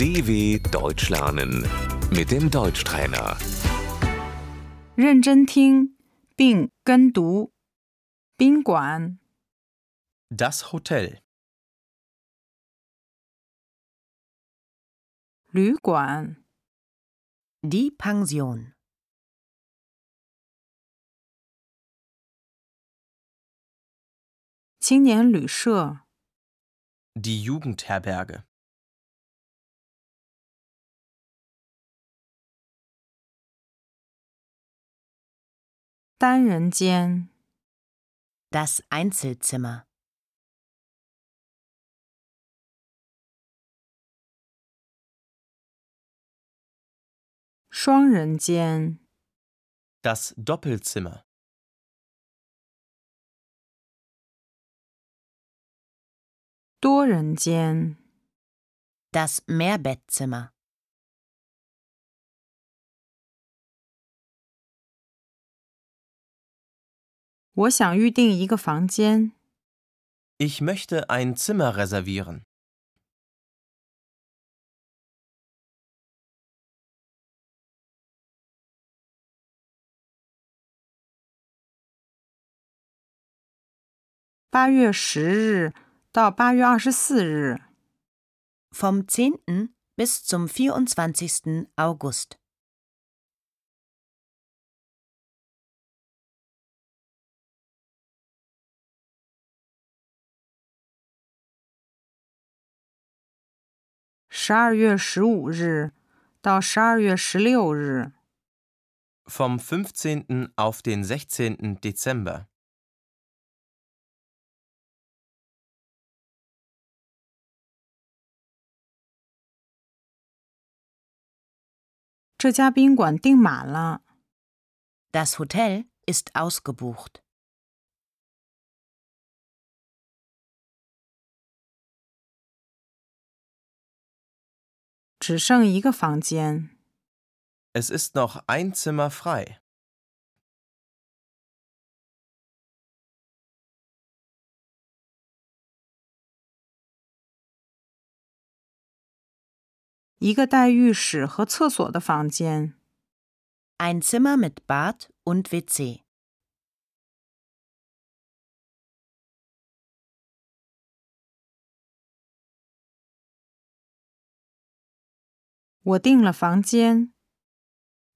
DW Deutsch lernen mit dem Deutschtrainer. 认真听并跟读。宾馆、 Das Hotel. 旅馆、 Die Pension. 青年旅社、 Die Jugendherberge. 单人间、 Das Einzelzimmer. 双人间、 Das Doppelzimmer. 多人间、 Das Mehrbettzimmer. 我想预订一个房间。 Ich möchte ein Zimmer reservieren. 八月十日到八月二十四日， Vom 10. bis zum 24. August. 十二月十五日到十二月十六日， Vom 15. auf den 16. Dezember. 这家宾馆订满了。 Das Hotel ist ausgebucht. 只剩一个房间。 Es ist noch ein Zimmer frei. 一个带浴室和厕所的房间。 Ein Zimmer mit Bad und WC. 我订了房间。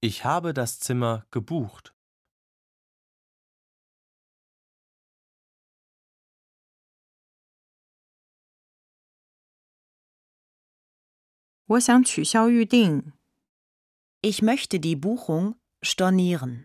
Ich habe das Zimmer gebucht. 我想取消预订。 Ich möchte die Buchung stornieren.